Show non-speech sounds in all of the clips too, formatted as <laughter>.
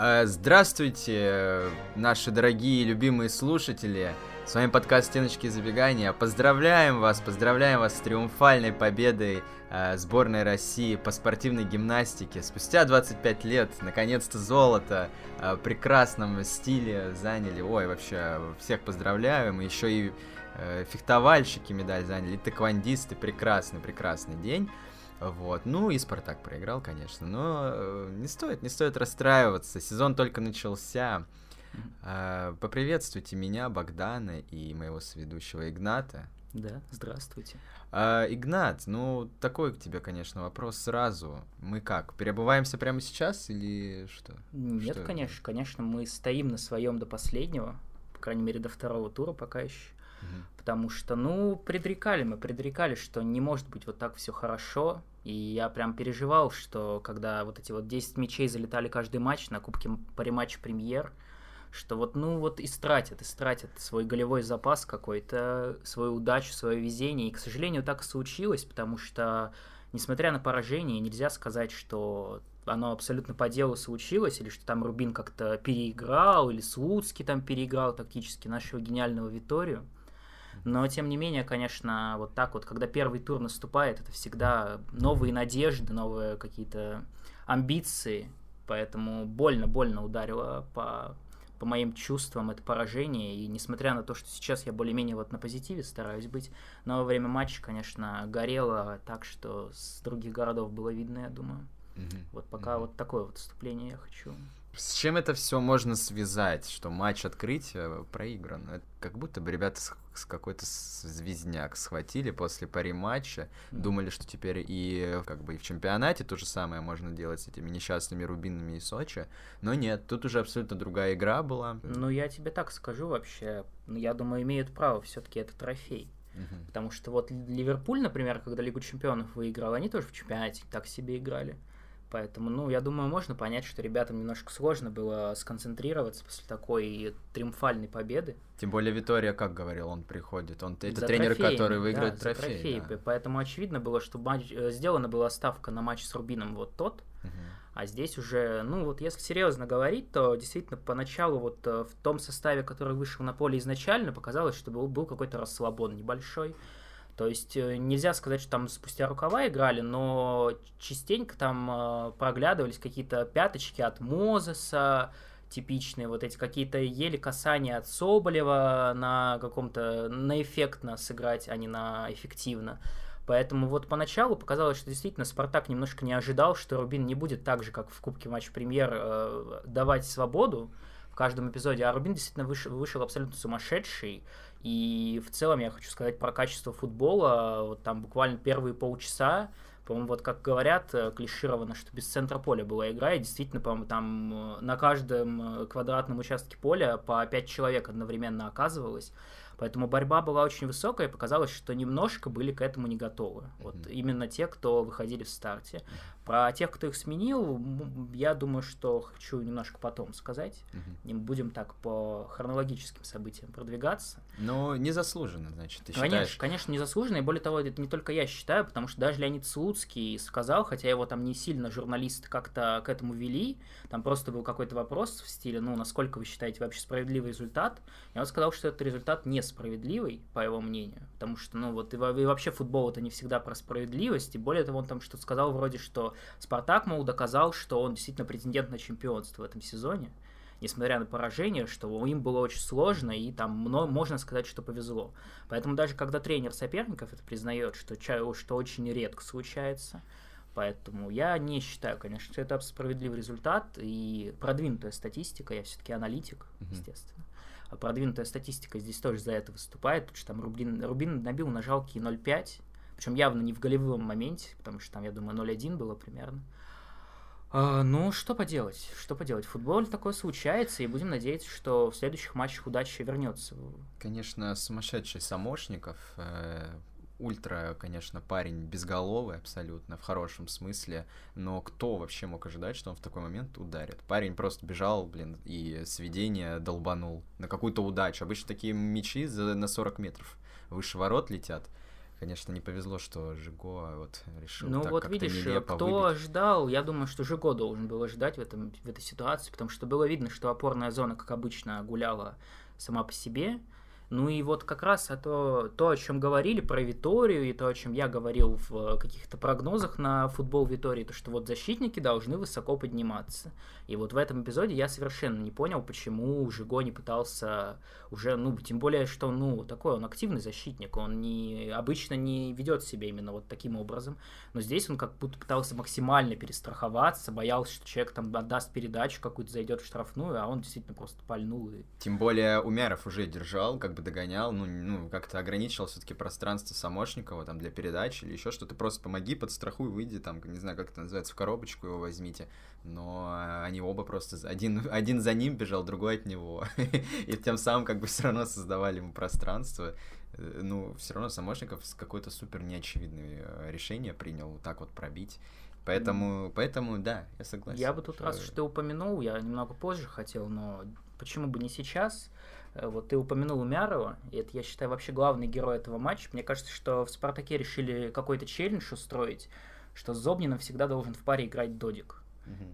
Э, здравствуйте, наши дорогие любимые слушатели. С вами подкаст «Стеночки забегания». Поздравляем вас, поздравляем вас с триумфальной победой э, сборной России по спортивной гимнастике. Спустя 25 лет, наконец-то золото э, в прекрасном стиле заняли. Ой, вообще, всех поздравляем. Еще и э, фехтовальщики медаль заняли, и тэквондисты. Прекрасный, прекрасный день. Вот. Ну и Спартак проиграл, конечно. Но э, не стоит, не стоит расстраиваться. Сезон только начался. Э, поприветствуйте меня, Богдана и моего сведущего Игната. Да, здравствуйте. Э, Игнат, ну такой к тебе, конечно, вопрос сразу. Мы как, перебываемся прямо сейчас или что? Нет, что конечно, конечно, мы стоим на своем до последнего, по крайней мере до второго тура пока еще. Угу. Потому что, ну, предрекали мы, предрекали, что не может быть вот так все хорошо. И я прям переживал, что когда вот эти вот 10 мячей залетали каждый матч на Кубке париматч премьер, что вот, ну, вот истратят, истратят свой голевой запас какой-то, свою удачу, свое везение. И, к сожалению, так и случилось, потому что, несмотря на поражение, нельзя сказать, что оно абсолютно по делу случилось, или что там Рубин как-то переиграл, или Слуцкий там переиграл тактически нашего гениального Виторию. Но, тем не менее, конечно, вот так вот, когда первый тур наступает, это всегда новые надежды, новые какие-то амбиции. Поэтому больно-больно ударило по, по моим чувствам это поражение. И несмотря на то, что сейчас я более-менее вот на позитиве стараюсь быть, но во время матча, конечно, горело так, что с других городов было видно, я думаю. Mm-hmm. Вот пока mm-hmm. вот такое вот вступление я хочу с чем это все можно связать, что матч открытия проигран? Это как будто бы ребята с, с какой-то звездняк схватили после пари матча, mm-hmm. думали, что теперь и как бы и в чемпионате то же самое можно делать с этими несчастными Рубинами и Сочи, но нет, тут уже абсолютно другая игра была. Ну я тебе так скажу вообще, я думаю, имеют право все-таки это трофей. Uh-huh. Потому что вот Ливерпуль, например, когда Лигу Чемпионов выиграл, они тоже в чемпионате так себе играли. Поэтому, ну, я думаю, можно понять, что ребятам немножко сложно было сконцентрироваться после такой триумфальной победы. Тем более Витория, как говорил, он приходит. Он это за тренер, трофеем, который выиграет да, трофей. трофей. Да. Поэтому очевидно было, что матч, э, сделана была ставка на матч с Рубином вот тот. Угу. А здесь уже, ну вот если серьезно говорить, то действительно поначалу вот э, в том составе, который вышел на поле изначально, показалось, что был, был какой-то расслабон небольшой. То есть э, нельзя сказать, что там спустя рукава играли, но частенько там э, проглядывались какие-то пяточки от Мозеса, типичные, вот эти какие-то еле касания от Соболева на каком-то, на эффектно сыграть, а не на эффективно. Поэтому вот поначалу показалось, что действительно Спартак немножко не ожидал, что Рубин не будет так же, как в Кубке матч премьер, э, давать свободу в каждом эпизоде, а Рубин действительно вышел, вышел абсолютно сумасшедший. И в целом я хочу сказать про качество футбола. Вот там буквально первые полчаса, по-моему, вот как говорят, э, клишировано, что без центра поля была игра, и действительно, по-моему, там э, на каждом э, квадратном участке поля по пять человек одновременно оказывалось. Поэтому борьба была очень высокая, и показалось, что немножко были к этому не готовы. Mm-hmm. Вот именно те, кто выходили в старте. Про тех, кто их сменил, я думаю, что хочу немножко потом сказать. Угу. Будем так по хронологическим событиям продвигаться. Но незаслуженно, значит, ты конечно, считаешь? Конечно, незаслуженно. И более того, это не только я считаю, потому что даже Леонид Слуцкий сказал, хотя его там не сильно журналисты как-то к этому вели, там просто был какой-то вопрос в стиле, ну, насколько вы считаете вообще справедливый результат? И он сказал, что этот результат несправедливый, по его мнению, потому что, ну, вот и, и вообще футбол это не всегда про справедливость, и более того, он там что-то сказал вроде, что Спартак, мол, доказал, что он действительно претендент на чемпионство в этом сезоне, несмотря на поражение, что им было очень сложно, и там можно сказать, что повезло. Поэтому даже когда тренер соперников это признает, что, что очень редко случается, Поэтому я не считаю, конечно, что это справедливый результат и продвинутая статистика. Я все-таки аналитик, uh-huh. естественно. А продвинутая статистика здесь тоже за это выступает, потому что там Рубин, Рубин набил на жалкие 0,5 причем явно не в голевом моменте, потому что там, я думаю, 0-1 было примерно. А, ну, что поделать? Что поделать? В футболе такое случается, и будем надеяться, что в следующих матчах удача вернется. Конечно, сумасшедший Самошников. Э, ультра, конечно, парень безголовый абсолютно, в хорошем смысле, но кто вообще мог ожидать, что он в такой момент ударит? Парень просто бежал, блин, и сведение долбанул на какую-то удачу. Обычно такие мячи за, на 40 метров выше ворот летят. Конечно, не повезло, что Жиго вот решил Ну так вот видишь, нелепо кто выбить. ждал, я думаю, что Жиго должен был ожидать в, этом, в этой ситуации, потому что было видно, что опорная зона, как обычно, гуляла сама по себе. Ну и вот как раз это то, о чем говорили про Виторию, и то, о чем я говорил в каких-то прогнозах на футбол Витории, то что вот защитники должны высоко подниматься. И вот в этом эпизоде я совершенно не понял, почему Жиго не пытался уже, ну, тем более, что, ну, такой он активный защитник, он не, обычно не ведет себя именно вот таким образом, но здесь он как будто пытался максимально перестраховаться, боялся, что человек там отдаст передачу какую-то, зайдет в штрафную, а он действительно просто пальнул. И... Тем более Умяров уже держал, как бы догонял, ну, ну как-то ограничил все-таки пространство Самошникова там для передачи или еще что-то. Просто помоги, подстрахуй, выйди там, не знаю, как это называется, в коробочку его возьмите. Но они оба просто... Один, один за ним бежал, другой от него. <laughs> И тем самым как бы все равно создавали ему пространство. Ну, все равно Самошников какое-то супер неочевидное решение принял вот так вот пробить. Поэтому, поэтому, да, я согласен. Я бы тут, раз уж ты упомянул, я немного позже хотел, но почему бы не сейчас? Вот ты упомянул Умярова, и это, я считаю, вообще главный герой этого матча. Мне кажется, что в «Спартаке» решили какой-то челлендж устроить, что с Зобниным всегда должен в паре играть Додик.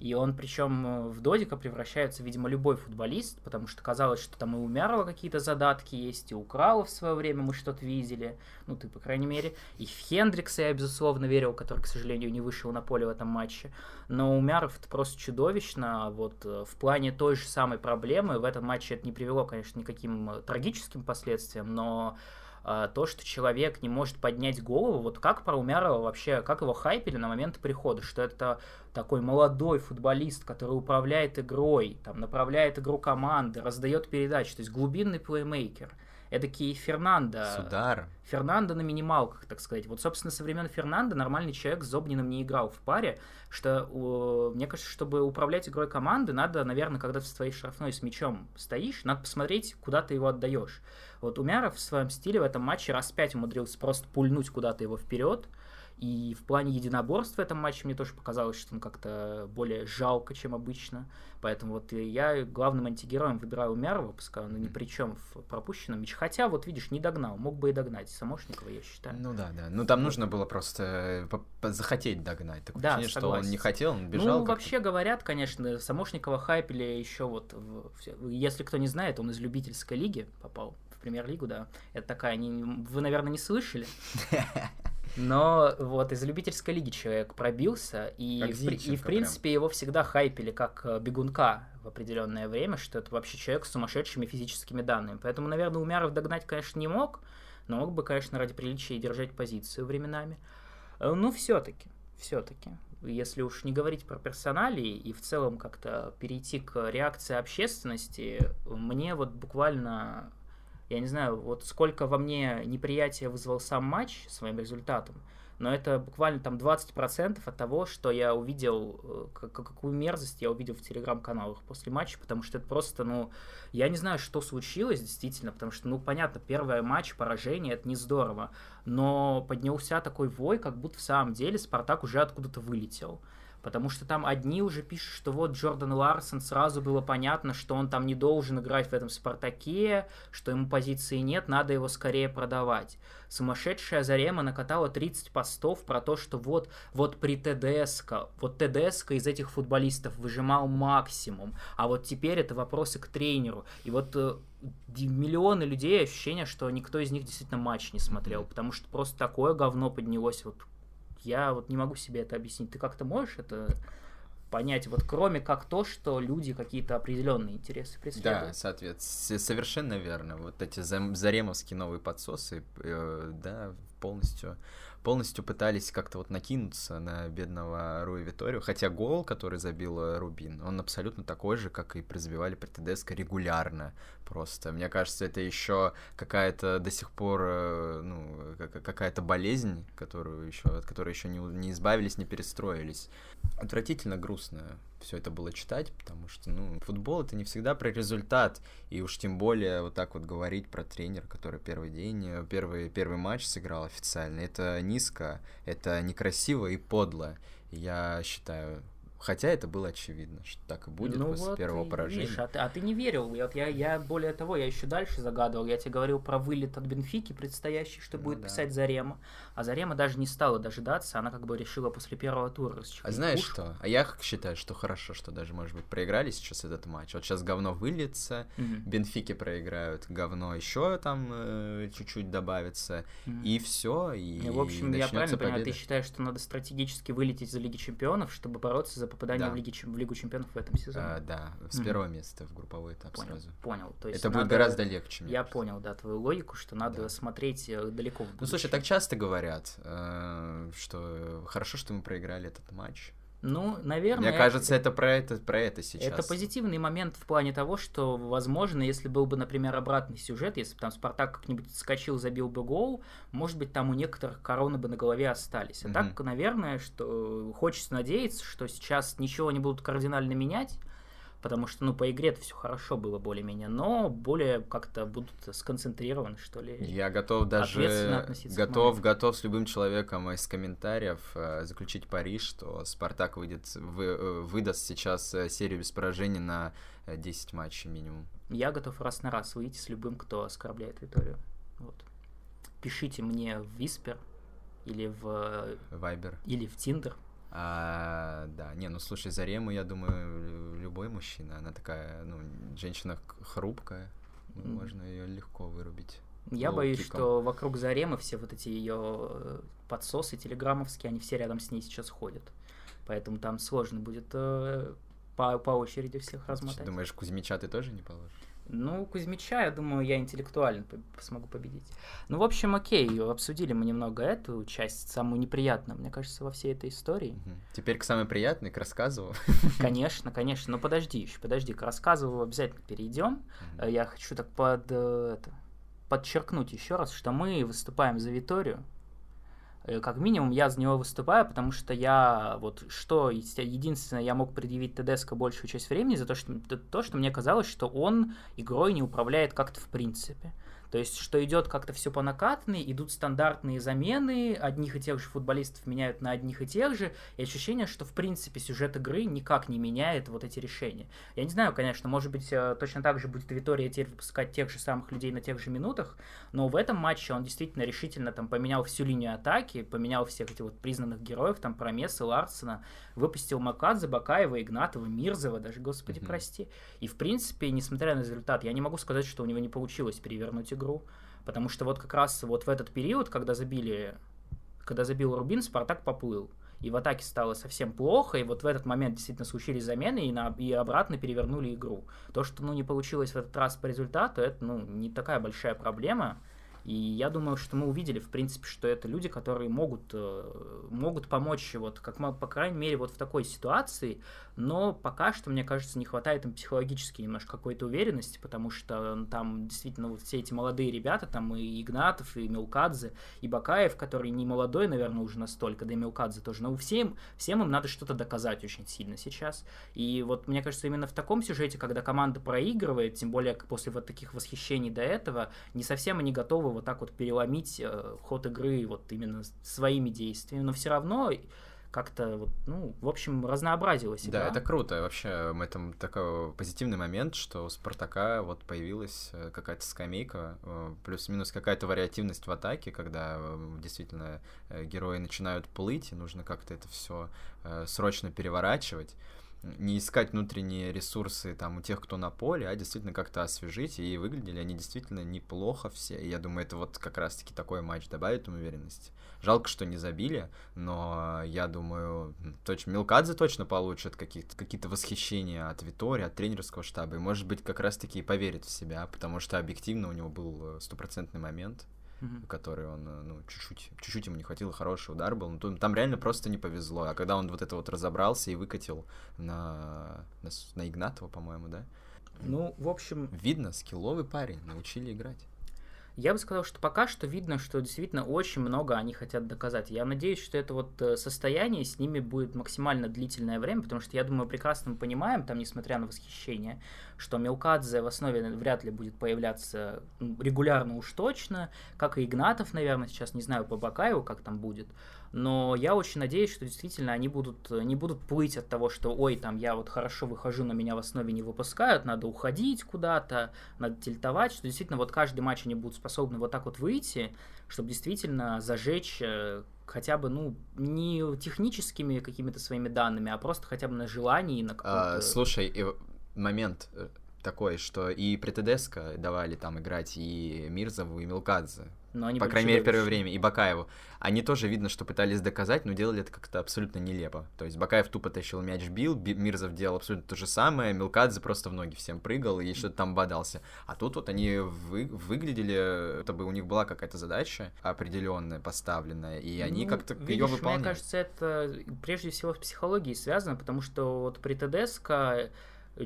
И он, причем в Додика превращается, видимо, любой футболист, потому что казалось, что там и у Мярова какие-то задатки есть, и у Крала в свое время мы что-то видели, ну ты, по крайней мере, и в Хендрикса я, безусловно, верил, который, к сожалению, не вышел на поле в этом матче. Но у Мяров это просто чудовищно, вот в плане той же самой проблемы, в этом матче это не привело, конечно, никаким трагическим последствиям, но то, что человек не может поднять голову, вот как про Умярова вообще, как его хайпили на момент прихода, что это такой молодой футболист, который управляет игрой, там, направляет игру команды, раздает передачи, то есть глубинный плеймейкер. Эдакий Фернандо. Судар. Фернандо на минималках, так сказать. Вот, собственно, со времен Фернандо нормальный человек с Зобниным не играл в паре, что, мне кажется, чтобы управлять игрой команды, надо, наверное, когда ты в своей штрафной с мячом стоишь, надо посмотреть, куда ты его отдаешь. Вот Умяров в своем стиле в этом матче раз пять умудрился просто пульнуть куда-то его вперед, и в плане единоборств в этом матче мне тоже показалось, что он как-то более жалко, чем обычно. Поэтому вот я главным антигероем выбираю Умярова, пускай он ни при чем в пропущенном мяче. Хотя, вот видишь, не догнал. Мог бы и догнать Самошникова, я считаю. Ну да, да. Ну там нужно было просто захотеть догнать. Такое да, ощущение, согласен. что он не хотел, он бежал. Ну, вообще говорят, конечно, Самошникова хайпели еще вот... В... Если кто не знает, он из любительской лиги попал в премьер-лигу, да. Это такая... Вы, наверное, не слышали? <laughs> Но вот из любительской лиги человек пробился, и, в, и в принципе прям. его всегда хайпели как э, бегунка в определенное время, что это вообще человек с сумасшедшими физическими данными. Поэтому, наверное, Умяров догнать, конечно, не мог, но мог бы, конечно, ради приличия держать позицию временами. Э, ну, все-таки, все-таки. Если уж не говорить про персоналии и в целом как-то перейти к реакции общественности, мне вот буквально я не знаю, вот сколько во мне неприятия вызвал сам матч своим результатом, но это буквально там 20% от того, что я увидел, э, какую мерзость я увидел в телеграм-каналах после матча, потому что это просто, ну, я не знаю, что случилось действительно, потому что, ну, понятно, первый матч, поражение, это не здорово, но поднялся такой вой, как будто в самом деле Спартак уже откуда-то вылетел. Потому что там одни уже пишут, что вот Джордан Ларсон, сразу было понятно, что он там не должен играть в этом Спартаке, что ему позиции нет, надо его скорее продавать. Сумасшедшая Зарема накатала 30 постов про то, что вот, вот при ТДСК, вот ТДСК из этих футболистов выжимал максимум, а вот теперь это вопросы к тренеру. И вот э, миллионы людей ощущение, что никто из них действительно матч не смотрел, потому что просто такое говно поднялось вот я вот не могу себе это объяснить. Ты как-то можешь это понять, вот кроме как то, что люди какие-то определенные интересы преследуют. Да, соответственно, совершенно верно. Вот эти заремовские новые подсосы, э, да, полностью полностью пытались как-то вот накинуться на бедного Руи Виторию, хотя гол, который забил э, Рубин, он абсолютно такой же, как и призбивали при ТДСК регулярно просто. Мне кажется, это еще какая-то до сих пор, э, ну, какая-то болезнь, которую еще, от которой еще не, не избавились, не перестроились. Отвратительно грустно все это было читать, потому что, ну, футбол это не всегда про результат, и уж тем более вот так вот говорить про тренера, который первый день, э, первый, первый матч сыграл официально, это низко, это некрасиво и подло. Я считаю, Хотя это было очевидно, что так и будет ну после вот первого поражения. Видишь, а, ты, а ты не верил. Вот я, я более того, я еще дальше загадывал. Я тебе говорил про вылет от Бенфики предстоящий, что ну, будет да. писать Зарема. А Зарема даже не стала дожидаться, она как бы решила после первого тура А знаешь пушку. что? А я считаю, что хорошо, что даже, может быть, проиграли сейчас этот матч. Вот сейчас говно выльется, угу. Бенфики проиграют, говно еще там э, чуть-чуть добавится, угу. и все. И, ну, в общем, я правильно победа. понимаю, ты считаешь, что надо стратегически вылететь за Лиги Чемпионов, чтобы бороться за попадание да. в, Лиги, в Лигу Чемпионов в этом сезоне? А, да, с первого места в групповой этап понял, сразу. Понял. То есть Это надо... будет гораздо легче. Я понял, да, твою логику, что надо да. смотреть э, далеко в будущее. Ну, слушай, так часто говорят, э, что хорошо, что мы проиграли этот матч. Ну, наверное... Мне кажется, это про это, про это сейчас. Это позитивный момент в плане того, что, возможно, если был бы, например, обратный сюжет, если бы там Спартак как-нибудь скачил, забил бы гол, может быть, там у некоторых короны бы на голове остались. А mm-hmm. так, наверное, что хочется надеяться, что сейчас ничего не будут кардинально менять, потому что, ну, по игре это все хорошо было более-менее, но более как-то будут сконцентрированы, что ли. Я готов даже, готов, готов с любым человеком из комментариев э, заключить пари, что Спартак выйдет, вы, э, выдаст сейчас э, серию без поражений на 10 матчей минимум. Я готов раз на раз выйти с любым, кто оскорбляет Виторию. Вот. Пишите мне в Виспер или в... Вайбер. Или в Тиндер. А, да, не, ну слушай, Зарему, я думаю, любой мужчина, она такая, ну, женщина хрупкая, mm. можно ее легко вырубить. Я боюсь, киком. что вокруг Заремы все вот эти ее подсосы телеграммовские, они все рядом с ней сейчас ходят. Поэтому там сложно будет э, по, по очереди всех размотать. Ты думаешь, Кузьмича ты тоже не положишь? Ну, Кузьмича, я думаю, я интеллектуально смогу победить. Ну, в общем, окей, обсудили мы немного эту часть, самую неприятную, мне кажется, во всей этой истории. Теперь к самой приятной, к рассказу. <laughs> Конечно, конечно, но подожди еще, подожди, к рассказу обязательно перейдем. Я хочу так под, э, это, подчеркнуть еще раз, что мы выступаем за Виторию, как минимум я за него выступаю, потому что я вот что единственное я мог предъявить Тедеско большую часть времени за то, что то, что мне казалось, что он игрой не управляет как-то в принципе. То есть, что идет как-то все по накатанной, идут стандартные замены, одних и тех же футболистов меняют на одних и тех же, и ощущение, что, в принципе, сюжет игры никак не меняет вот эти решения. Я не знаю, конечно, может быть, э, точно так же будет Витория теперь выпускать тех же самых людей на тех же минутах, но в этом матче он действительно решительно там поменял всю линию атаки, поменял всех этих вот признанных героев, там, Промеса, Ларсена, выпустил Макадзе, Бакаева, Игнатова, Мирзова, даже, господи, mm-hmm. прости. И, в принципе, несмотря на результат, я не могу сказать, что у него не получилось перевернуть игру, игру, потому что вот как раз вот в этот период, когда забили, когда забил Рубин, Спартак поплыл. И в атаке стало совсем плохо, и вот в этот момент действительно случились замены, и, на, и обратно перевернули игру. То, что ну, не получилось в этот раз по результату, это ну, не такая большая проблема. И я думаю, что мы увидели, в принципе, что это люди, которые могут, э, могут помочь, вот, как, по крайней мере, вот в такой ситуации, но пока что, мне кажется, не хватает им психологически немножко какой-то уверенности, потому что там действительно вот все эти молодые ребята, там и Игнатов, и Мелкадзе, и Бакаев, который не молодой, наверное, уже настолько, да и Мелкадзе тоже, но всем, всем им надо что-то доказать очень сильно сейчас. И вот мне кажется, именно в таком сюжете, когда команда проигрывает, тем более после вот таких восхищений до этого, не совсем они готовы вот так вот переломить э, ход игры вот именно своими действиями, но все равно как-то вот, ну, в общем, разнообразилось. Да, это круто. Вообще, это такой позитивный момент, что у Спартака вот появилась э, какая-то скамейка, э, плюс-минус какая-то вариативность в атаке, когда действительно герои начинают плыть, и нужно как-то это все срочно переворачивать не искать внутренние ресурсы там у тех, кто на поле, а действительно как-то освежить, и выглядели они действительно неплохо все. И я думаю, это вот как раз-таки такой матч добавит им уверенности. Жалко, что не забили, но я думаю, точно, Милкадзе точно получит какие-то какие восхищения от Витори, от тренерского штаба, и может быть как раз-таки и поверит в себя, потому что объективно у него был стопроцентный момент, mm-hmm. который он, э, ну, чуть-чуть, чуть-чуть ему не хватило, хороший удар был, ну, там реально просто не повезло, а когда он вот это вот разобрался и выкатил на, на, на Игнатова, по-моему, да? Ну, в общем... Видно, скилловый парень, научили играть. Я бы сказал, что пока что видно, что действительно очень много они хотят доказать. Я надеюсь, что это вот э, состояние с ними будет максимально длительное время, потому что я думаю, прекрасно мы понимаем, там, несмотря на восхищение, что Мелкадзе в основе вряд ли будет появляться регулярно уж точно, как и Игнатов, наверное, сейчас не знаю по Бакаеву, как там будет, но я очень надеюсь, что действительно они будут, не будут плыть от того, что, ой, там, я вот хорошо выхожу, но меня в основе не выпускают, надо уходить куда-то, надо тильтовать, что действительно вот каждый матч они будут способны вот так вот выйти, чтобы действительно зажечь э, хотя бы, ну, не техническими какими-то своими данными, а просто хотя бы на желании, на каком-то... А, слушай, момент э, такой, что и при ТДСК давали там играть и Мирзову, и Милкадзе. Но они по крайней мере, в первое время, и Бакаеву. Они тоже, видно, что пытались доказать, но делали это как-то абсолютно нелепо. То есть Бакаев тупо тащил мяч, бил, Мирзов делал абсолютно то же самое, Милкадзе просто в ноги всем прыгал и что-то там бодался. А тут вот они вы, выглядели, это бы у них была какая-то задача определенная, поставленная, и они ну, как-то ее выполняли. Мне кажется, это прежде всего с психологией связано, потому что вот при ТДСК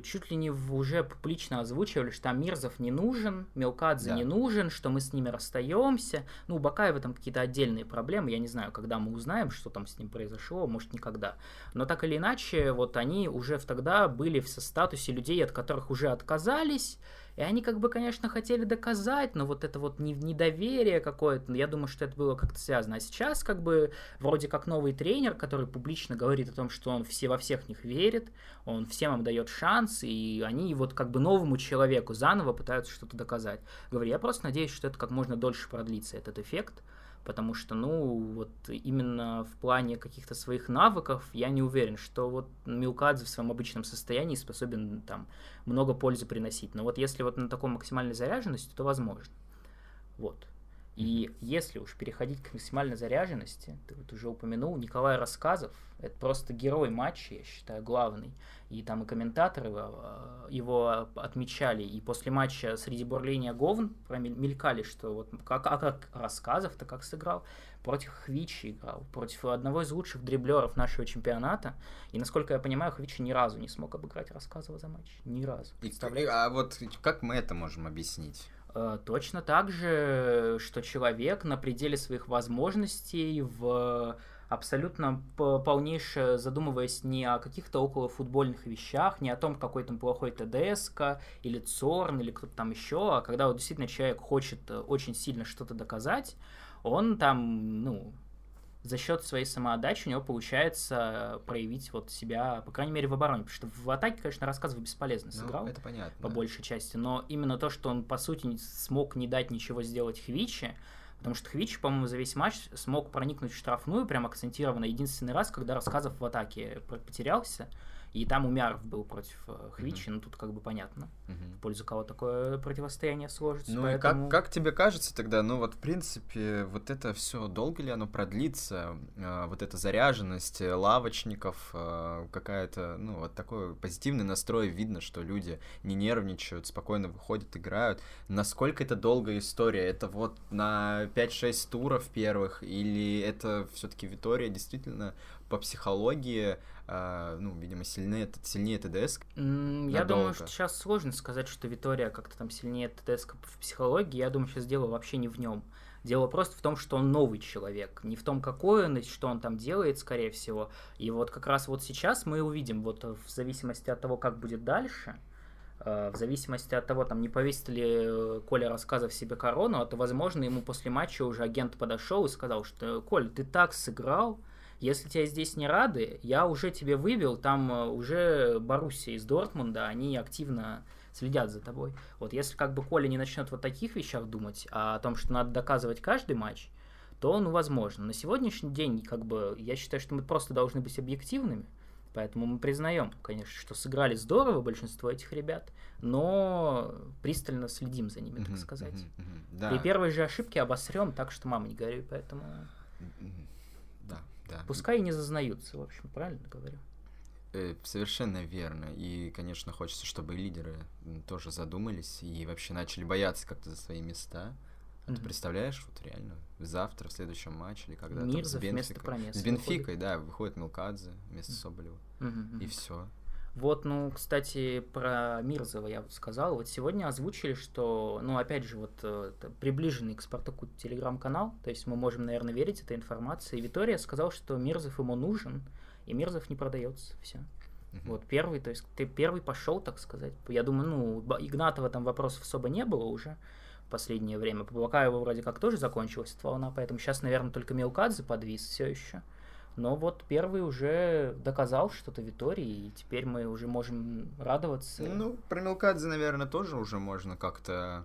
чуть ли не уже публично озвучивали, что там Мирзов не нужен, Мелкадзе да. не нужен, что мы с ними расстаемся. Ну, у Бакаева там какие-то отдельные проблемы, я не знаю, когда мы узнаем, что там с ним произошло, может, никогда. Но так или иначе, вот они уже тогда были в статусе людей, от которых уже отказались, и они как бы, конечно, хотели доказать, но вот это вот недоверие какое-то, я думаю, что это было как-то связано. А сейчас как бы вроде как новый тренер, который публично говорит о том, что он все во всех них верит, он всем им дает шанс, и они вот как бы новому человеку заново пытаются что-то доказать. Говорю, я просто надеюсь, что это как можно дольше продлится, этот эффект, потому что, ну, вот именно в плане каких-то своих навыков я не уверен, что вот Милкадзе в своем обычном состоянии способен там много пользы приносить. Но вот если вот на такой максимальной заряженности, то возможно. Вот. И если уж переходить к максимальной заряженности, ты вот уже упомянул, Николай Рассказов, это просто герой матча, я считаю, главный. И там и комментаторы э, его отмечали, и после матча среди бурления Говн мелькали, что вот как, а как Рассказов-то как сыграл, против Хвичи играл, против одного из лучших дриблеров нашего чемпионата. И, насколько я понимаю, Хвичи ни разу не смог обыграть Рассказова за матч. Ни разу. И, а вот как мы это можем объяснить? Э, точно так же, что человек на пределе своих возможностей в абсолютно полнейше задумываясь не о каких-то около футбольных вещах, не о том, какой там плохой ТДСК или Цорн или кто-то там еще, а когда вот действительно человек хочет э, очень сильно что-то доказать, он там, ну, за счет своей самоотдачи у него получается проявить вот себя, по крайней мере, в обороне. Потому что в атаке, конечно, рассказывай бесполезно ну, сыграл. Ну, это понятно. По большей части. Но именно то, что он, по сути, смог не дать ничего сделать Хвичи, потому что Хвич, по-моему, за весь матч смог проникнуть в штрафную, прям акцентированно, единственный раз, когда рассказов в атаке потерялся. И там Умяров был против э, Хвичи, mm-hmm. ну тут как бы понятно, mm-hmm. в пользу кого такое противостояние сложится. Ну поэтому... и как, как тебе кажется тогда, ну вот в принципе, вот это все, долго ли оно продлится, э, вот эта заряженность э, лавочников, какая-то, ну вот такой позитивный настрой, видно, что люди не нервничают, спокойно выходят, играют. Насколько это долгая история? Это вот на 5-6 туров первых, или это все-таки Витория действительно по психологии ну, видимо, сильнее, сильнее ТДС. Mm, я думаю, что сейчас сложно сказать, что Витория как-то там сильнее ТДС в психологии. Я думаю, сейчас дело вообще не в нем. Дело просто в том, что он новый человек, не в том, какой он и что он там делает, скорее всего. И вот как раз вот сейчас мы увидим, вот в зависимости от того, как будет дальше, э, в зависимости от того, там не повесит ли э, Коля рассказов себе корону, а то, возможно, ему после матча уже агент подошел и сказал, что Коль, ты так сыграл, если тебя здесь не рады, я уже тебе вывел, там э, уже Боруссия из Дортмунда, они активно следят за тобой. Вот если как бы Коля не начнет вот таких вещах думать, а о том, что надо доказывать каждый матч, то, ну, возможно. На сегодняшний день, как бы, я считаю, что мы просто должны быть объективными, поэтому мы признаем, конечно, что сыграли здорово большинство этих ребят, но пристально следим за ними, так сказать. Да. При первой же ошибке обосрем так, что мама не горюй, поэтому... Да. Пускай и не зазнаются, в общем, правильно говорю? Э, совершенно верно. И, конечно, хочется, чтобы лидеры тоже задумались и вообще начали бояться как-то за свои места. А mm-hmm. ты представляешь, вот реально, завтра, в следующем матче, или когда там с Бенфикой, с Бенфикой, выходит. да, выходит Милкадзе вместо Соболева. Mm-hmm. И все. Вот, ну, кстати, про Мирзова я вот сказал. Вот сегодня озвучили, что, ну, опять же, вот э, приближенный к Спартаку телеграм-канал, то есть мы можем, наверное, верить этой информации. Витория сказал, что Мирзов ему нужен, и Мирзов не продается. Все. Uh-huh. Вот первый, то есть ты первый пошел, так сказать. Я думаю, ну, Игнатова там вопросов особо не было уже, в последнее время. По Бакаеву вроде как тоже закончилась эта волна, поэтому сейчас, наверное, только Мелкадзе подвис все еще. Но вот первый уже доказал что-то Витории, и теперь мы уже можем радоваться. Ну, про Мелкадзе, наверное, тоже уже можно как-то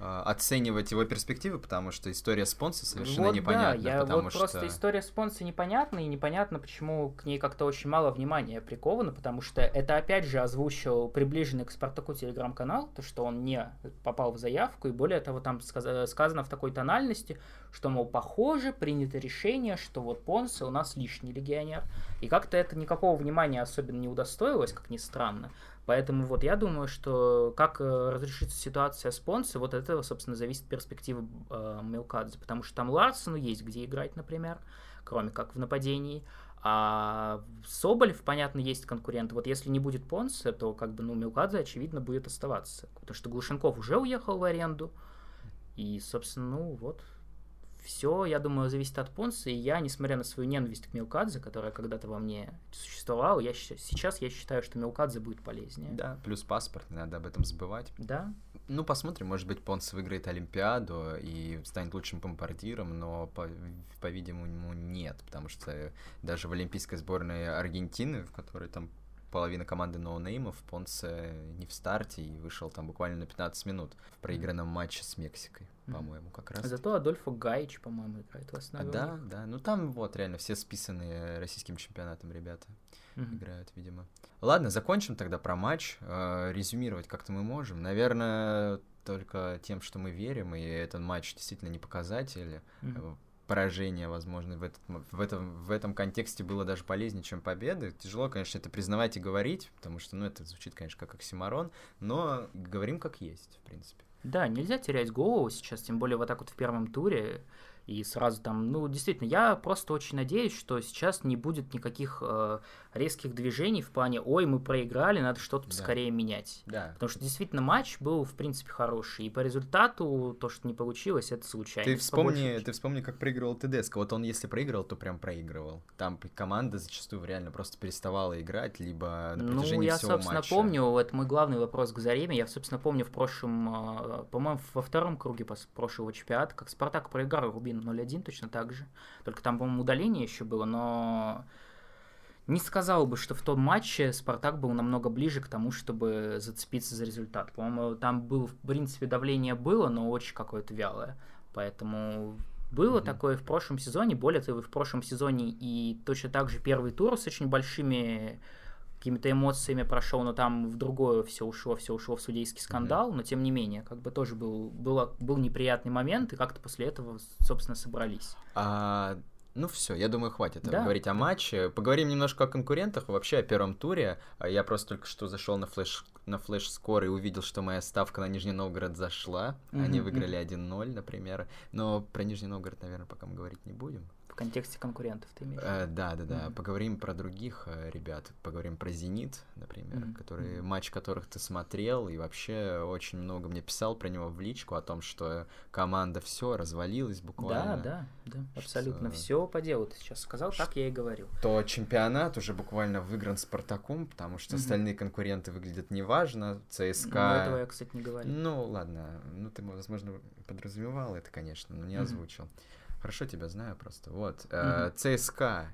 оценивать его перспективы, потому что история спонса совершенно вот, непонятна. Да, я потому вот что... просто история спонса непонятна, и непонятно, почему к ней как-то очень мало внимания приковано, потому что это опять же озвучил приближенный к Спартаку телеграм-канал, то, что он не попал в заявку, и более того, там сказано в такой тональности, что, мол, похоже, принято решение, что вот Понсе у нас лишний легионер. И как-то это никакого внимания особенно не удостоилось, как ни странно. Поэтому вот я думаю, что как э, разрешится ситуация с Понсе, вот от этого, собственно, зависит перспектива э, Мелкадзе, потому что там Ларсону есть где играть, например, кроме как в нападении. А Соболев, понятно, есть конкурент. Вот если не будет Понса, то как бы, ну, Мелкадзе, очевидно, будет оставаться. Потому что Глушенков уже уехал в аренду. И, собственно, ну, вот, все, я думаю, зависит от Понса, и я, несмотря на свою ненависть к Милкадзе, которая когда-то во мне существовала, я, сейчас я считаю, что Милкадзе будет полезнее. Да, плюс паспорт, не надо об этом забывать. Да. Ну, посмотрим, может быть, Понс выиграет Олимпиаду и станет лучшим бомбардиром, но, по, по-видимому, нет, потому что даже в олимпийской сборной Аргентины, в которой там половина команды ноунеймов, Понце не в старте и вышел там буквально на 15 минут в проигранном матче с Мексикой, mm-hmm. по-моему, как раз. Зато Адольфо Гайч, по-моему, играет в основе. Да, да. Ну там вот реально все списанные российским чемпионатом ребята mm-hmm. играют, видимо. Ладно, закончим тогда про матч. Э, резюмировать как-то мы можем. Наверное, только тем, что мы верим, и этот матч действительно не показатель. Mm-hmm поражение, возможно, в, этот, в, этом, в этом контексте было даже полезнее, чем победы. Тяжело, конечно, это признавать и говорить, потому что, ну, это звучит, конечно, как оксиморон, но говорим как есть, в принципе. Да, нельзя терять голову сейчас, тем более вот так вот в первом туре и сразу там, ну, действительно, я просто очень надеюсь, что сейчас не будет никаких э, резких движений в плане, ой, мы проиграли, надо что-то да. скорее менять. Да. Потому что действительно матч был, в принципе, хороший, и по результату то, что не получилось, это случайно. Ты вспомни, ты вспомни, как проигрывал ТДСК. Вот он, если проигрывал, то прям проигрывал. Там команда зачастую реально просто переставала играть, либо на протяжении Ну, я, всего собственно, матча. помню, это мой главный вопрос к Зареме, я, собственно, помню в прошлом, э, по-моему, во втором круге прошлого чемпионата, как Спартак проиграл Рубин 0-1 точно так же. Только там, по-моему, удаление еще было, но не сказал бы, что в том матче Спартак был намного ближе к тому, чтобы зацепиться за результат. По-моему, там было, в принципе, давление было, но очень какое-то вялое. Поэтому было mm-hmm. такое в прошлом сезоне. Более того, в прошлом сезоне и точно так же первый тур с очень большими какими-то эмоциями прошел, но там в другое все ушло, все ушло в судейский скандал, mm-hmm. но тем не менее, как бы тоже был, было, был неприятный момент, и как-то после этого, собственно, собрались. А, ну все, я думаю, хватит да. говорить о матче. Поговорим немножко о конкурентах, вообще о первом туре. А я просто только что зашел на флеш на флеш скор и увидел, что моя ставка на Нижний Новгород зашла. Mm-hmm. Они выиграли 1-0, например. Но про Нижний Новгород, наверное, пока мы говорить не будем контексте конкурентов ты имеешь? Э, да, да, да. Mm-hmm. Поговорим про других э, ребят. Поговорим про Зенит, например, mm-hmm. который матч которых ты смотрел и вообще очень много мне писал про него в личку о том, что команда все развалилась буквально. Да, да, да, абсолютно все по делу. Ты сейчас сказал, так я и говорил. То чемпионат уже буквально выигран Спартаком, потому что mm-hmm. остальные конкуренты выглядят неважно. ЦСКА. Ну, этого я, кстати, не говорил. Ну, ладно. Ну, ты, возможно, подразумевал это, конечно, но не mm-hmm. озвучил. Хорошо тебя знаю просто. Вот. Mm-hmm. ЦСКА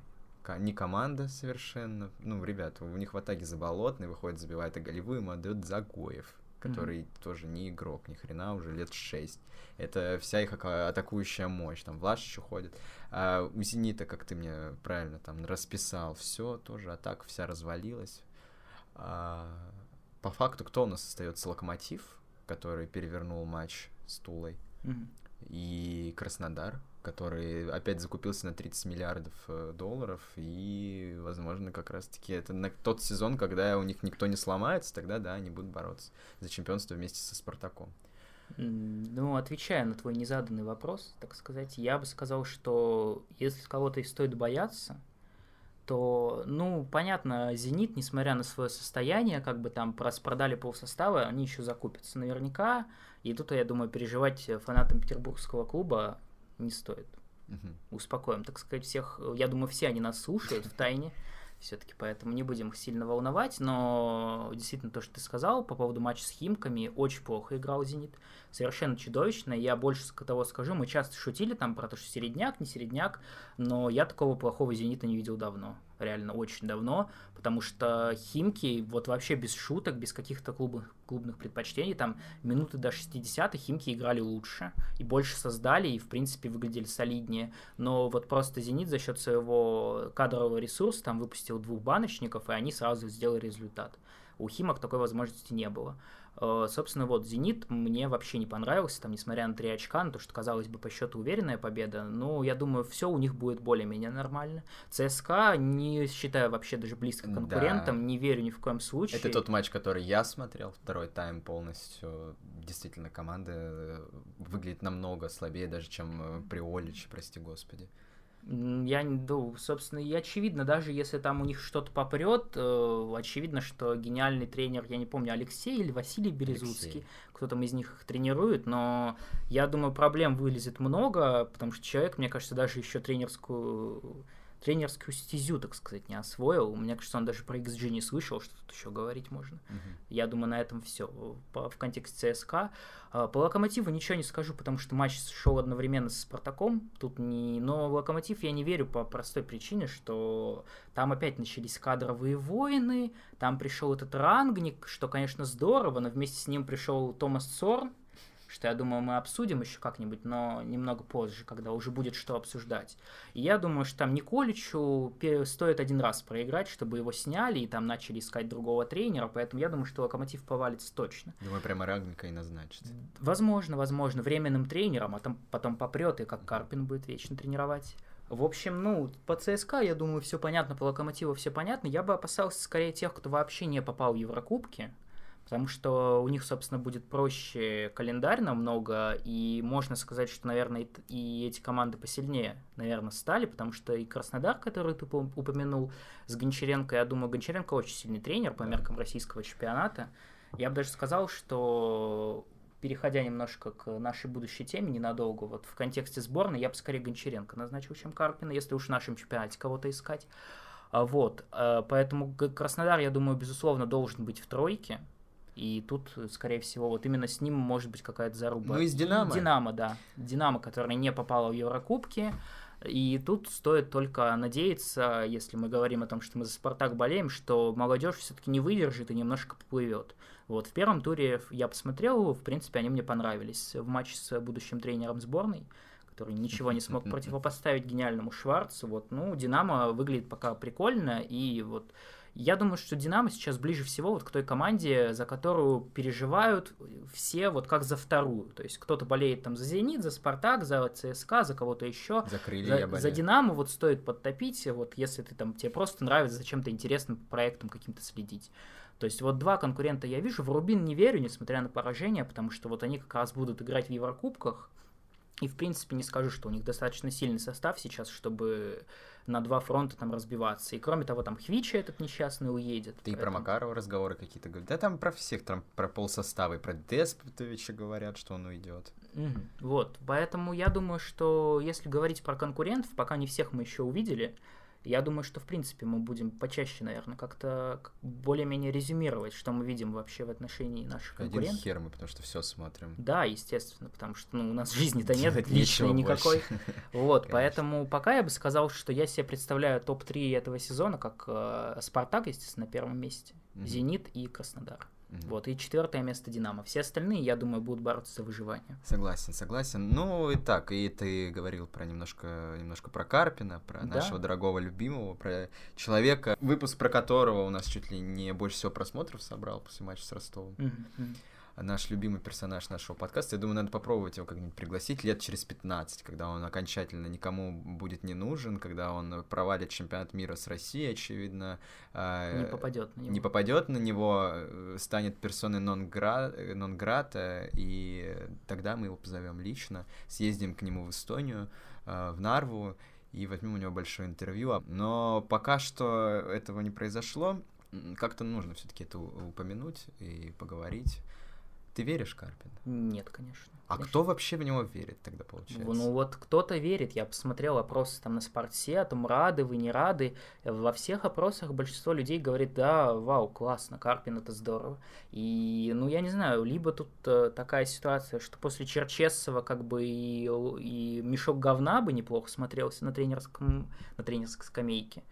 не команда совершенно. Ну, ребята, у них в атаке заболотный, выходит, забивает голевую, ему отдает Загоев, который mm-hmm. тоже не игрок, ни хрена, уже лет 6. Это вся их атакующая мощь. Там Влашич уходит. А у Зенита, как ты мне правильно там расписал, все, тоже атака вся развалилась. А, по факту, кто у нас остается? Локомотив, который перевернул матч с Тулой. Mm-hmm. И Краснодар, который опять закупился на 30 миллиардов э, долларов, и, возможно, как раз-таки это на тот сезон, когда у них никто не сломается, тогда, да, они будут бороться за чемпионство вместе со Спартаком. Ну, отвечая на твой незаданный вопрос, так сказать, я бы сказал, что если кого-то и стоит бояться, то, ну, понятно, «Зенит», несмотря на свое состояние, как бы там продали полсостава, они еще закупятся наверняка, и тут, я думаю, переживать фанатам петербургского клуба не стоит. Угу. Успокоим, так сказать, всех. Я думаю, все они нас слушают в тайне. все-таки, поэтому не будем их сильно волновать, но действительно то, что ты сказал по поводу матча с Химками, очень плохо играл Зенит, совершенно чудовищно, я больше того скажу, мы часто шутили там про то, что середняк, не середняк, но я такого плохого Зенита не видел давно, реально очень давно, потому что Химки, вот вообще без шуток, без каких-то клубных, клубных предпочтений, там минуты до 60 Химки играли лучше и больше создали, и в принципе выглядели солиднее, но вот просто Зенит за счет своего кадрового ресурса там выпустил двух баночников, и они сразу сделали результат. У Химок такой возможности не было. Э, собственно, вот «Зенит» мне вообще не понравился, там, несмотря на три очка, на то, что, казалось бы, по счету уверенная победа, но я думаю, все у них будет более-менее нормально. ЦСКА не считаю вообще даже близко конкурентом, да. не верю ни в коем случае. Это тот матч, который я смотрел, второй тайм полностью. Действительно, команда э, выглядит намного слабее даже, чем э, Приолич, прости господи. Я, ну, собственно, и очевидно, даже если там у них что-то попрет, э, очевидно, что гениальный тренер, я не помню, Алексей или Василий Березуцкий, Алексей. кто там из них их тренирует, но я думаю, проблем вылезет много, потому что человек, мне кажется, даже еще тренерскую тренерскую стезю, так сказать, не освоил. Мне кажется, он даже про XG не слышал, что тут еще говорить можно. Uh-huh. Я думаю, на этом все. По, в контексте ЦСКА. А, по Локомотиву ничего не скажу, потому что матч шел одновременно с Спартаком. Тут не... Но в Локомотив я не верю по простой причине, что там опять начались кадровые войны, там пришел этот рангник, что, конечно, здорово, но вместе с ним пришел Томас Сорн, что я думаю, мы обсудим еще как-нибудь, но немного позже, когда уже будет что обсуждать. И я думаю, что там Николичу стоит один раз проиграть, чтобы его сняли и там начали искать другого тренера, поэтому я думаю, что Локомотив повалится точно. Думаю, прямо Рагника и назначит. Возможно, возможно, временным тренером, а там потом попрет, и как Карпин будет вечно тренировать. В общем, ну, по ЦСКА, я думаю, все понятно, по Локомотиву все понятно. Я бы опасался скорее тех, кто вообще не попал в Еврокубки, потому что у них, собственно, будет проще календарь намного, и можно сказать, что, наверное, и эти команды посильнее, наверное, стали, потому что и Краснодар, который ты упомянул, с Гончаренко, я думаю, Гончаренко очень сильный тренер по меркам российского чемпионата. Я бы даже сказал, что переходя немножко к нашей будущей теме ненадолго, вот в контексте сборной я бы скорее Гончаренко назначил, чем Карпина, если уж в нашем чемпионате кого-то искать. А вот, э, поэтому Краснодар, я думаю, безусловно, должен быть в тройке, и тут, скорее всего, вот именно с ним может быть какая-то заруба. Ну, из Динамо. И Динамо, да. Динамо, которая не попала в Еврокубки. И тут стоит только надеяться, если мы говорим о том, что мы за Спартак болеем, что молодежь все-таки не выдержит и немножко поплывет. Вот в первом туре я посмотрел, в принципе, они мне понравились в матче с будущим тренером сборной который ничего не смог <laughs> противопоставить гениальному Шварцу. Вот, ну, Динамо выглядит пока прикольно, и вот я думаю, что Динамо сейчас ближе всего вот к той команде, за которую переживают все вот как за вторую. То есть кто-то болеет там за Зенит, за Спартак, за ЦСКА, за кого-то еще. За крылья за, за Динамо вот стоит подтопить, вот если ты там тебе просто нравится зачем-то интересным проектом каким-то следить. То есть вот два конкурента я вижу, в Рубин не верю, несмотря на поражение, потому что вот они как раз будут играть в Еврокубках, и, в принципе, не скажу, что у них достаточно сильный состав сейчас, чтобы на два фронта там разбиваться. И кроме того, там Хвича этот несчастный уедет. Ты поэтому... про Макарова разговоры какие-то говоришь. Да там про всех, там про полсостава и про Деспотовича говорят, что он уйдет. Угу. Вот, поэтому я думаю, что если говорить про конкурентов, пока не всех мы еще увидели, я думаю, что, в принципе, мы будем почаще, наверное, как-то более-менее резюмировать, что мы видим вообще в отношении наших Один конкурентов. хер мы, потому что все смотрим. Да, естественно, потому что ну, у нас жизни-то нет личной никакой. <laughs> Вот, поэтому пока я бы сказал, что я себе представляю топ-3 этого сезона как э, Спартак, естественно, на первом месте, Зенит и Краснодар. Угу. Вот, и четвертое место Динамо. Все остальные, я думаю, будут бороться за выживание. Согласен, согласен. Ну и так, и ты говорил про немножко, немножко про Карпина, про да. нашего дорогого любимого, про человека, выпуск про которого у нас чуть ли не больше всего просмотров собрал после матча с Ростовом. Угу наш любимый персонаж нашего подкаста. Я думаю, надо попробовать его как-нибудь пригласить лет через 15, когда он окончательно никому будет не нужен, когда он провалит чемпионат мира с Россией, очевидно. А, не попадет на него. Не попадет на него, э, станет персоной нон-грата, и тогда мы его позовем лично, съездим к нему в Эстонию, э, в Нарву, и возьмем у него большое интервью. Но пока что этого не произошло, как-то нужно все-таки это упомянуть и поговорить Ты веришь Карпину? Нет, конечно. А конечно. кто вообще в него верит тогда, получается? Ну вот кто-то верит. Я посмотрел опросы там на спорте, там рады вы, не рады. Во всех опросах большинство людей говорит, да, вау, классно, Карпин это здорово. И, ну я не знаю, либо тут э, такая ситуация, что после Черчесова как бы и, и мешок говна бы неплохо смотрелся на тренерском, на тренерской скамейке.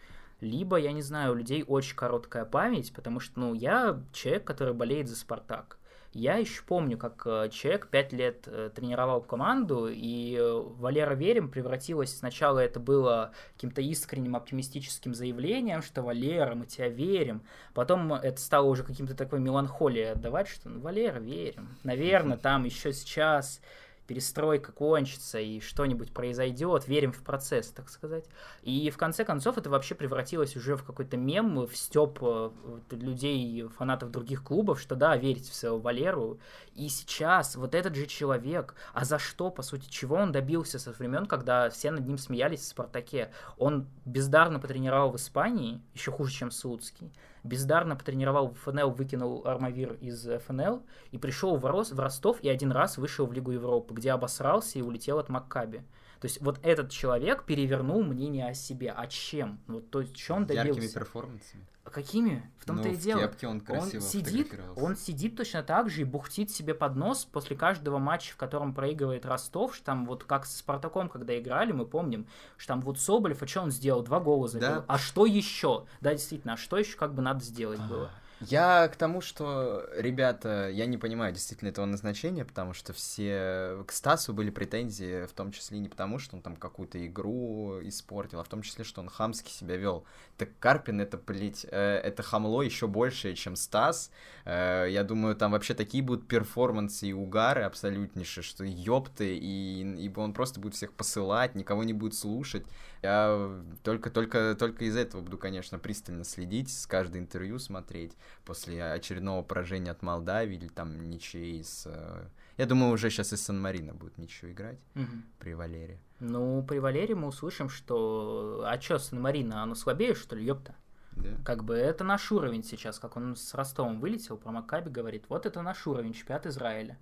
Либо, я не знаю, у людей очень короткая память, потому что, ну, я человек, который болеет за Спартак. Я еще помню, как э, человек пять лет э, тренировал команду, и э, Валера Верим превратилась, сначала это было каким-то искренним оптимистическим заявлением, что Валера, мы тебя верим. Потом это стало уже каким-то такой меланхолией отдавать, что ну, Валера, верим. Наверное, там еще сейчас перестройка кончится и что-нибудь произойдет, верим в процесс, так сказать. И в конце концов это вообще превратилось уже в какой-то мем, в степ э, людей, фанатов других клубов, что да, верить в своего Валеру. И сейчас вот этот же человек, а за что, по сути, чего он добился со времен, когда все над ним смеялись в «Спартаке»? Он бездарно потренировал в Испании, еще хуже, чем Слуцкий бездарно потренировал в ФНЛ, выкинул Армавир из ФНЛ и пришел в, Рос, в Ростов и один раз вышел в Лигу Европы, где обосрался и улетел от Маккаби. То есть вот этот человек перевернул мнение о себе. А чем? Вот то есть, что он добился? Яркими перформансами. Какими? В том-то ну, и дело. он, он сидит, он сидит точно так же и бухтит себе под нос после каждого матча, в котором проигрывает Ростов, что там вот как с Спартаком, когда играли, мы помним, что там вот Соболев, а что он сделал? Два гола забил. Да. А что еще? Да, действительно, а что еще как бы надо сделать а -а -а. было? Я к тому, что, ребята, я не понимаю действительно этого назначения, потому что все к Стасу были претензии, в том числе не потому, что он там какую-то игру испортил, а в том числе, что он хамски себя вел. Так Карпин это, блядь, э, это хамло еще больше, чем Стас. Э, я думаю, там вообще такие будут перформансы и угары абсолютнейшие, что ёпты, и, ибо он просто будет всех посылать, никого не будет слушать. Я только, только, только из этого буду, конечно, пристально следить, с каждой интервью смотреть после очередного поражения от Молдавии или там ничьей с... Э, я думаю, уже сейчас из Сан-Марина будет ничего играть угу. при Валере. Ну, при Валере мы услышим, что... А чё, Сан-Марина, оно слабее, что ли, ёпта? Да. Как бы это наш уровень сейчас, как он с Ростовом вылетел, про Макаби говорит, вот это наш уровень, чемпионат Израиля.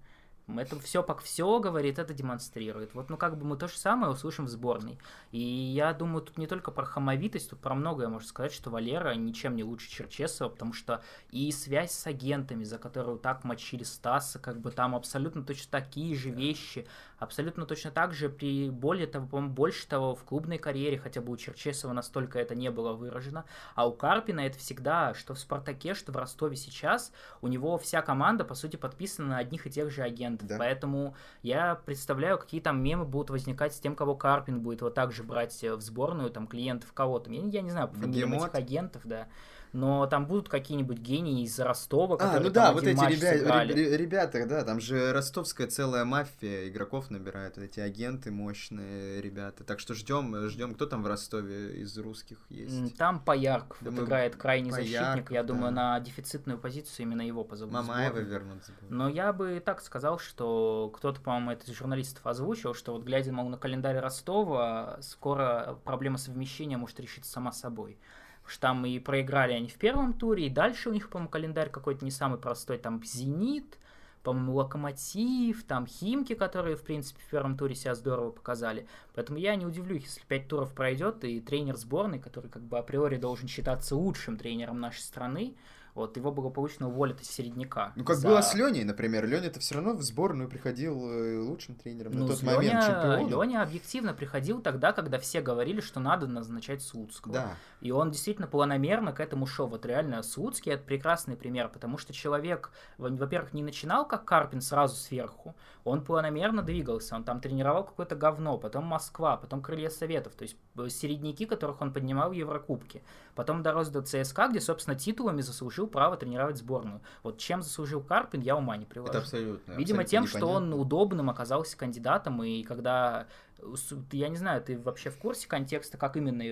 Это все, как все говорит, это демонстрирует. Вот, ну, как бы мы то же самое услышим в сборной. И я думаю, тут не только про хамовитость, тут про многое можно сказать, что Валера ничем не лучше Черчесова, потому что и связь с агентами, за которую так мочили Стаса, как бы там абсолютно точно такие же вещи, абсолютно точно так же, при более того, по-моему, больше того, в клубной карьере, хотя бы у Черчесова настолько это не было выражено, а у Карпина это всегда, что в Спартаке, что в Ростове сейчас, у него вся команда, по сути, подписана на одних и тех же агентов. Да. Поэтому я представляю, какие там мемы будут возникать с тем, кого Карпин будет вот так же брать в сборную, там, клиентов кого-то. Я, я не знаю, по фамилиям этих агентов, да но там будут какие-нибудь гении из Ростова, которые А, ну да, вот эти ребя... ребята, да, там же ростовская целая мафия игроков набирает, вот эти агенты мощные ребята. Так что ждем, ждем, кто там в Ростове из русских есть? Там Поярков думаю, вот играет крайний Поярков, защитник, я да. думаю, на дефицитную позицию именно его позовут. Мамаева вернуться. Но я бы так сказал, что кто-то, по-моему, это из журналистов озвучил, что вот глядя, мол, на календарь Ростова, скоро проблема совмещения может решиться сама собой что там и проиграли они в первом туре, и дальше у них, по-моему, календарь какой-то не самый простой, там «Зенит», по-моему, Локомотив, там Химки, которые, в принципе, в первом туре себя здорово показали. Поэтому я не удивлюсь, если пять туров пройдет, и тренер сборной, который как бы априори должен считаться лучшим тренером нашей страны, вот его благополучно уволят из середняка. Ну, как за... было с Леней, например. Леня-то все равно в сборную приходил э, лучшим тренером ну, на тот Леня, момент чемпионом. Леня объективно приходил тогда, когда все говорили, что надо назначать Слуцкого. Да. И он действительно планомерно к этому шел. Вот реально Слуцкий это прекрасный пример, потому что человек, во-первых, не начинал как Карпин сразу сверху, он планомерно двигался, он там тренировал какое-то говно, потом Москва, потом Крылья Советов, то есть э, середняки, которых он поднимал в Еврокубке. Потом дорос до ЦСКА, где, собственно, титулами заслужил право тренировать сборную. Вот чем заслужил Карпин, я ума не приложу. Это абсолютно. Видимо, абсолютно тем, непонятно. что он удобным оказался кандидатом, и когда я не знаю, ты вообще в курсе контекста, как именно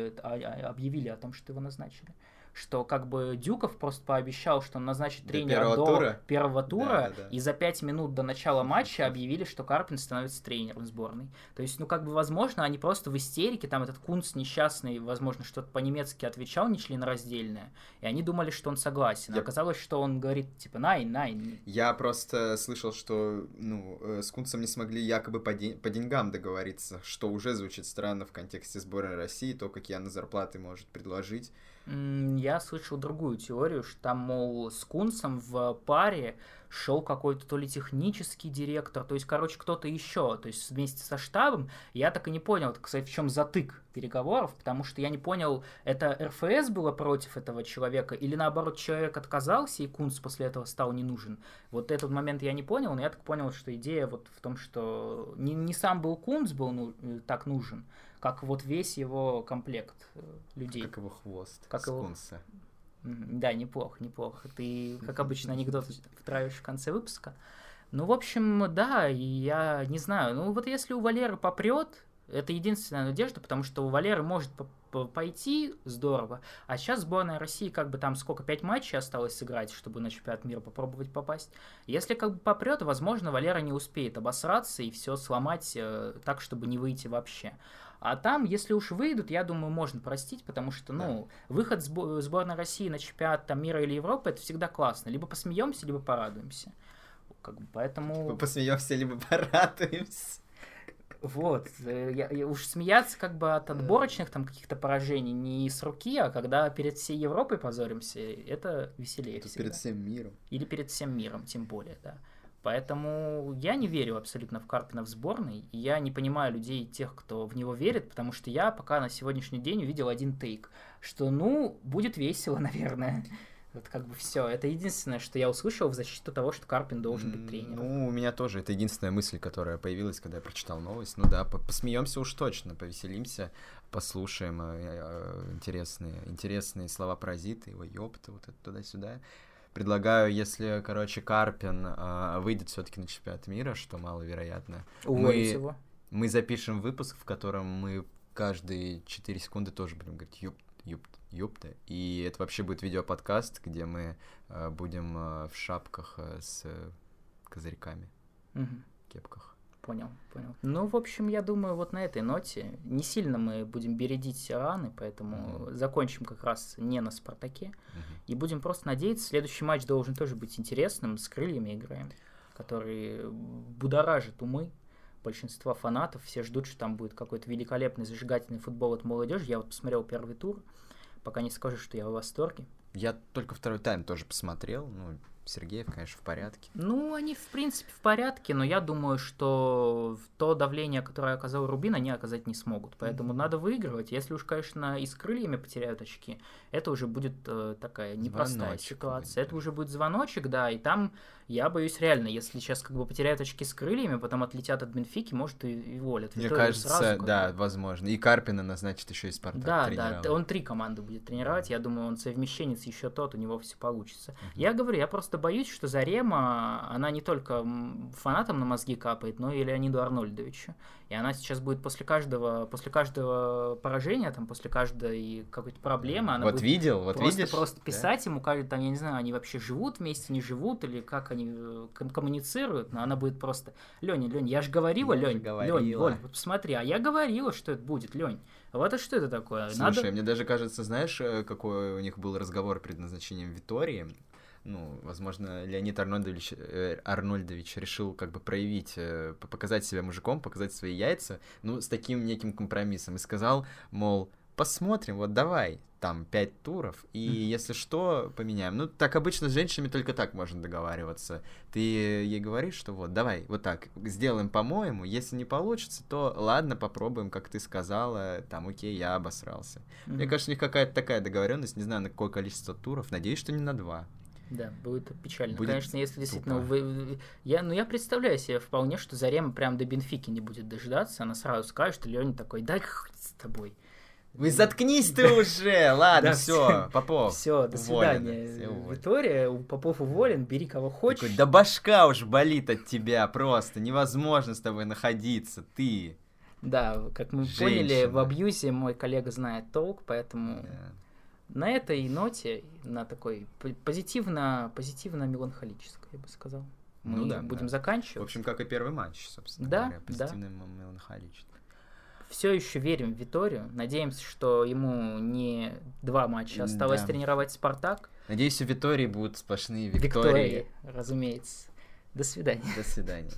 объявили о том, что его назначили? Что как бы Дюков просто пообещал, что он назначит тренера первого до тура? первого тура, Да, да, да. и за пять минут до начала <laughs> матча объявили, что Карпин становится тренером сборной. То есть, ну, как бы, возможно, они просто в истерике, там этот Кунц несчастный, возможно, что-то по-немецки отвечал нечленораздельное, и они думали, что он согласен. Я- Оказалось, что он говорит, типа, найн, найн. Я просто слышал, что ну, э, с Кунцем не смогли якобы по, день- по деньгам договориться, что уже звучит странно в контексте сборной России, то, какие она зарплаты может предложить. М, Я слышал другую теорию, что там, мол, с Кунцем в паре шел какой-то то ли технический директор, то есть, короче, кто-то еще, то есть вместе со штабом. Я так и не понял, сказать, в чем затык переговоров, потому что я не понял, это РФС было против этого человека, или наоборот, человек отказался, и Кунц после этого стал не нужен. Вот этот момент я не понял, но я так понял, что идея вот в том, что не, не сам был Кунц был ну, э, так нужен, как вот весь его комплект э, людей. Как его хвост Как с его- Да, неплохо, неплохо. Ты, как <laughs> обычно, анекдот втравишь в конце выпуска. Ну, в общем, да, я не знаю. Ну, вот если у Валеры попрет, это единственная надежда, потому что у Валеры может по- по- пойти здорово. А сейчас сборная России, как бы там сколько, пять матчей осталось сыграть, чтобы на чемпионат мира попробовать попасть. Если как бы попрет, возможно, Валера не успеет обосраться и все сломать э, так, чтобы не выйти вообще. А там, если уж выйдут, я думаю, можно простить, потому что, ну, выход сбо- сборной России на чемпионат там, мира или Европы это всегда классно. Либо посмеемся, либо порадуемся. Как бы, поэтому Посмеемся, либо порадуемся. вот, э, я, я уж смеяться как бы от отборочных там каких-то поражений не с руки, а когда перед всей Европой позоримся, это веселее Тут всегда. перед всем миром. Или перед всем миром, тем более, да. Поэтому я не верю абсолютно в Карпина в сборной, и я не понимаю людей, тех, кто в него верит, потому что я пока на сегодняшний день увидел один тейк, что, ну, будет весело, <laughs> наверное. Вот как бы все. Это единственное, что я услышал в защиту того, что Карпин должен быть тренером. Ну, у меня тоже. Это единственная мысль, которая появилась, когда я прочитал новость. Ну да, по- посмеемся уж точно, повеселимся, послушаем э, э, интересные, интересные слова паразита, его ёпта, вот это туда-сюда. Предлагаю, если, короче, Карпин э, выйдет все-таки на чемпионат мира, что маловероятно, Уволить мы- его. мы запишем выпуск, в котором мы каждые 4 секунды тоже будем говорить ёпт, ёпт, ёпта. И это вообще будет видеоподкаст, где мы э, будем э, в шапках э, с э, козырьками, Мгм. кепках. Понял, понял. Ну, в общем, я думаю, вот на этой ноте не сильно мы будем бередить раны, поэтому Мгм. закончим как раз не на Спартаке. Мгм. И будем просто надеяться, следующий матч должен тоже быть интересным. С крыльями играем, который будоражит умы большинства фанатов. Все ждут, что там будет какой-то великолепный зажигательный футбол от молодежи. Я вот посмотрел первый тур. Пока не скажу, что я в восторге. Я только второй тайм тоже посмотрел. Ну, Сергеев, конечно, в порядке. Ну, они, в принципе, в порядке, но я думаю, что то давление, которое оказал Рубин, они оказать не смогут. Поэтому Мгм. надо выигрывать. Если уж, конечно, и с крыльями потеряют очки, это уже будет э, такая непростая Звоночек ситуация. будет, Это да. уже будет звоночек, да, и там я боюсь реально, если сейчас как бы потеряют очки с крыльями, потом отлетят от Бенфики, может, и, и волят. Мне Виторию кажется, сразу да, бы. возможно. И Карпина назначит еще и Спартак Да, да, он три команды будет тренировать. Я думаю, он совмещенец еще тот, у него все получится. Мгм. Я говорю, я просто боюсь, что Зарема, она не только фанатам на мозги капает, но и Леониду Арнольдовичу. И она сейчас будет после каждого, после каждого поражения, там, после каждой какой-то проблемы, она вот будет видел, вот просто, видишь? просто Да? писать ему, каждый, там, я не знаю, они вообще живут вместе, не живут, или как они э, ком- коммуницируют, но она будет просто, Леня, Лень, я же говорила, Я Лень, Лень, говорила». Лень, вот посмотри, а я говорила, что это будет, Лень. Вот а что это такое? Слушай, Надо... мне даже кажется, знаешь, э, какой у них был разговор перед назначением Витории? Ну, возможно, Леонид Арнольдович, э, Арнольдович решил как бы проявить, э, показать себя мужиком, показать свои яйца, ну, с таким неким компромиссом. И сказал, мол, посмотрим, вот давай, там, пять туров, и Мгм. если что, поменяем. Ну, так обычно с женщинами только так можно договариваться. Ты ей говоришь, что вот, давай, вот так, сделаем по-моему, если не получится, то ладно, попробуем, как ты сказала, там, окей, я обосрался. Мне Мгм. кажется, у них какая-то такая договоренность, не знаю, на какое количество туров. Надеюсь, что не на два. Да, будет печально. Будет Конечно, если действительно... тупо. Вы... Я, ну, я представляю себе вполне, что Зарема прям до Бенфики не будет дожидаться, она сразу скажет, что Леня такой, да с тобой. Вы заткнись ты уже! <laughs> Ладно, все, Попов. Все, до свидания. Витория, у Попов уволен, бери кого хочешь. Да башка уж болит от тебя просто. Невозможно с тобой находиться, ты. Да, как мы поняли, в абьюзе мой коллега знает толк, поэтому. На этой ноте, на такой позитивно, позитивно-меланхолической, я бы сказал, мы ну, да, будем да. заканчивать. В общем, как и первый матч, собственно да, говоря, позитивно да. меланхоличный. Все еще верим в Виторию. Надеемся, что ему не два матча осталось да. тренировать Спартак. Надеюсь, у Витории будут сплошные Виктории. Виктории, разумеется. До свидания. До свидания.